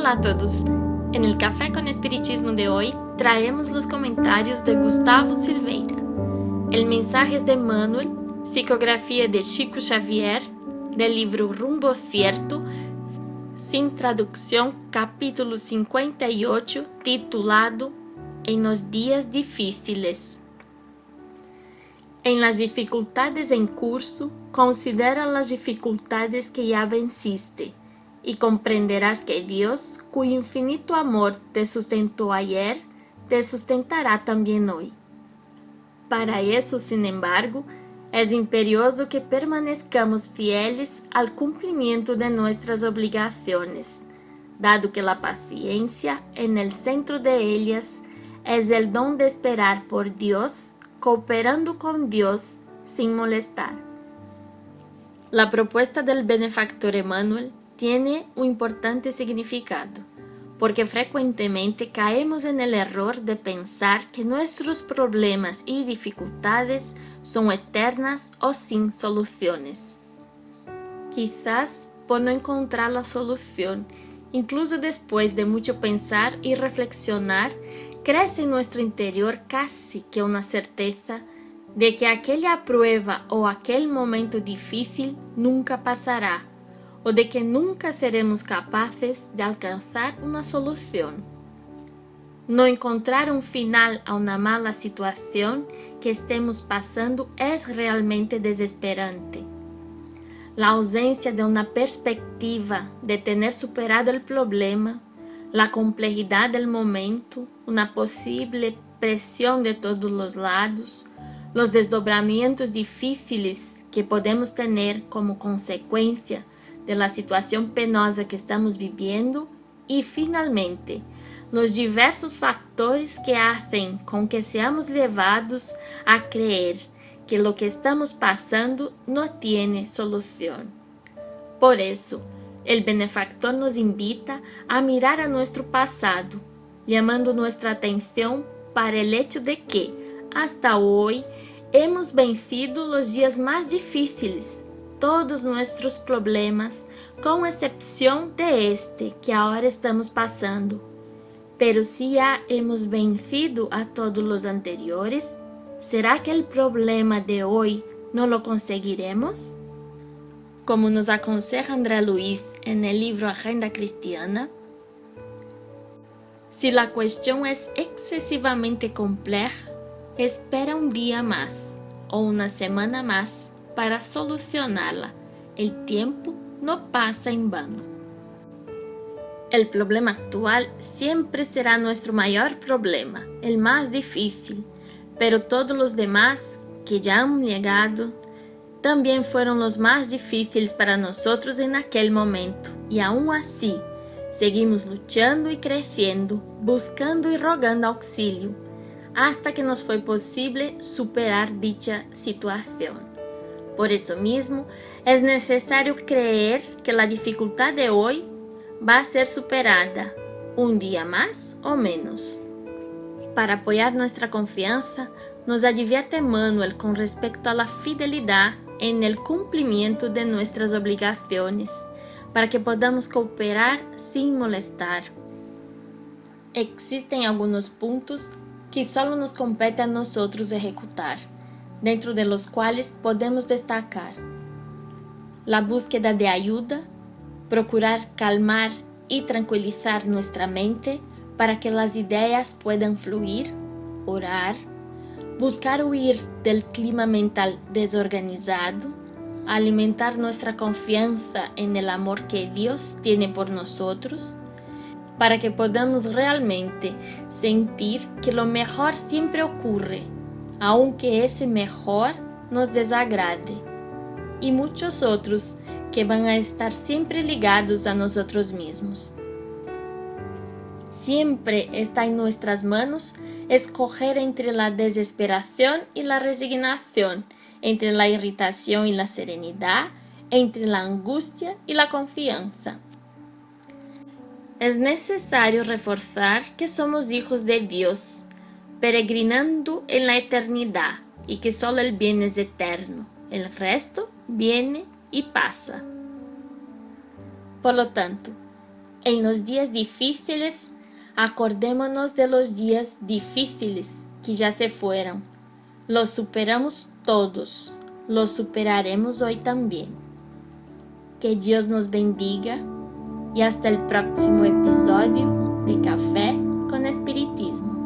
Hola a todos. En el Café con Espiritismo de hoy traemos los comentarios de Gustavo Silveira. El mensaje de Manuel, psicografía de Chico Xavier, del libro Rumbo Cierto, sin traducción, capítulo 58, titulado En los días difíciles. En las dificultades en curso, considera las dificultades que ya venciste y comprenderás que Dios, cuyo infinito amor te sustentó ayer, te sustentará también hoy. Para eso, sin embargo, es imperioso que permanezcamos fieles al cumplimiento de nuestras obligaciones, dado que la paciencia, en el centro de ellas, es el don de esperar por Dios, cooperando con Dios sin molestar. La propuesta del benefactor Emmanuel tiene un importante significado, porque frecuentemente caemos en el error de pensar que nuestros problemas y dificultades son eternas o sin soluciones. Quizás por no encontrar la solución, incluso después de mucho pensar y reflexionar, crece en nuestro interior casi que una certeza de que aquella prueba o aquel momento difícil nunca pasará ou de que nunca seremos capazes de alcançar uma solução. Não encontrar um final a uma mala situação que estemos passando é realmente desesperante. A ausência de uma perspectiva de ter superado o problema, a complexidade do momento, uma possível pressão de todos os lados, os desdobramentos difíceis que podemos ter como consequência de la situación penosa que estamos viviendo y finalmente los diversos factores que hacen con que seamos llevados a creer que lo que estamos pasando no tiene solución. Por eso, el benefactor nos invita a mirar a nuestro pasado, llamando nuestra atención para el hecho de que, hasta hoy, hemos vencido los días más difíciles todos nuestros problemas, con excepción de este que ahora estamos pasando. Pero si ya hemos vencido a todos los anteriores, ¿será que el problema de hoy no lo conseguiremos? Como nos aconseja André Luiz en el libro Agenda Cristiana, si la cuestión es excesivamente compleja, espera un día más o una semana más para solucionarla. El tiempo no pasa en vano. El problema actual siempre será nuestro mayor problema, el más difícil, pero todos los demás que ya han llegado también fueron los más difíciles para nosotros en aquel momento, y aún así seguimos luchando y creciendo, buscando y rogando auxilio, hasta que nos fue posible superar dicha situación. Por eso mismo, es necesario creer que la dificultad de hoy va a ser superada un día más o menos. Para apoyar nuestra confianza, nos advierte Manuel con respecto a la fidelidad en el cumplimiento de nuestras obligaciones, para que podamos cooperar sin molestar. Existen algunos puntos que solo nos compete a nosotros ejecutar dentro de los cuales podemos destacar la búsqueda de ayuda, procurar calmar y tranquilizar nuestra mente para que las ideas puedan fluir, orar, buscar huir del clima mental desorganizado, alimentar nuestra confianza en el amor que Dios tiene por nosotros, para que podamos realmente sentir que lo mejor siempre ocurre aunque ese mejor nos desagrade, y muchos otros que van a estar siempre ligados a nosotros mismos. Siempre está en nuestras manos escoger entre la desesperación y la resignación, entre la irritación y la serenidad, entre la angustia y la confianza. Es necesario reforzar que somos hijos de Dios peregrinando en la eternidad y que solo el bien es eterno, el resto viene y pasa. Por lo tanto, En los días difíciles, acordémonos de los días difíciles que ya se fueron. Los superamos todos, los superaremos hoy también. Que Dios nos bendiga y hasta el próximo episodio de Café con Espiritismo.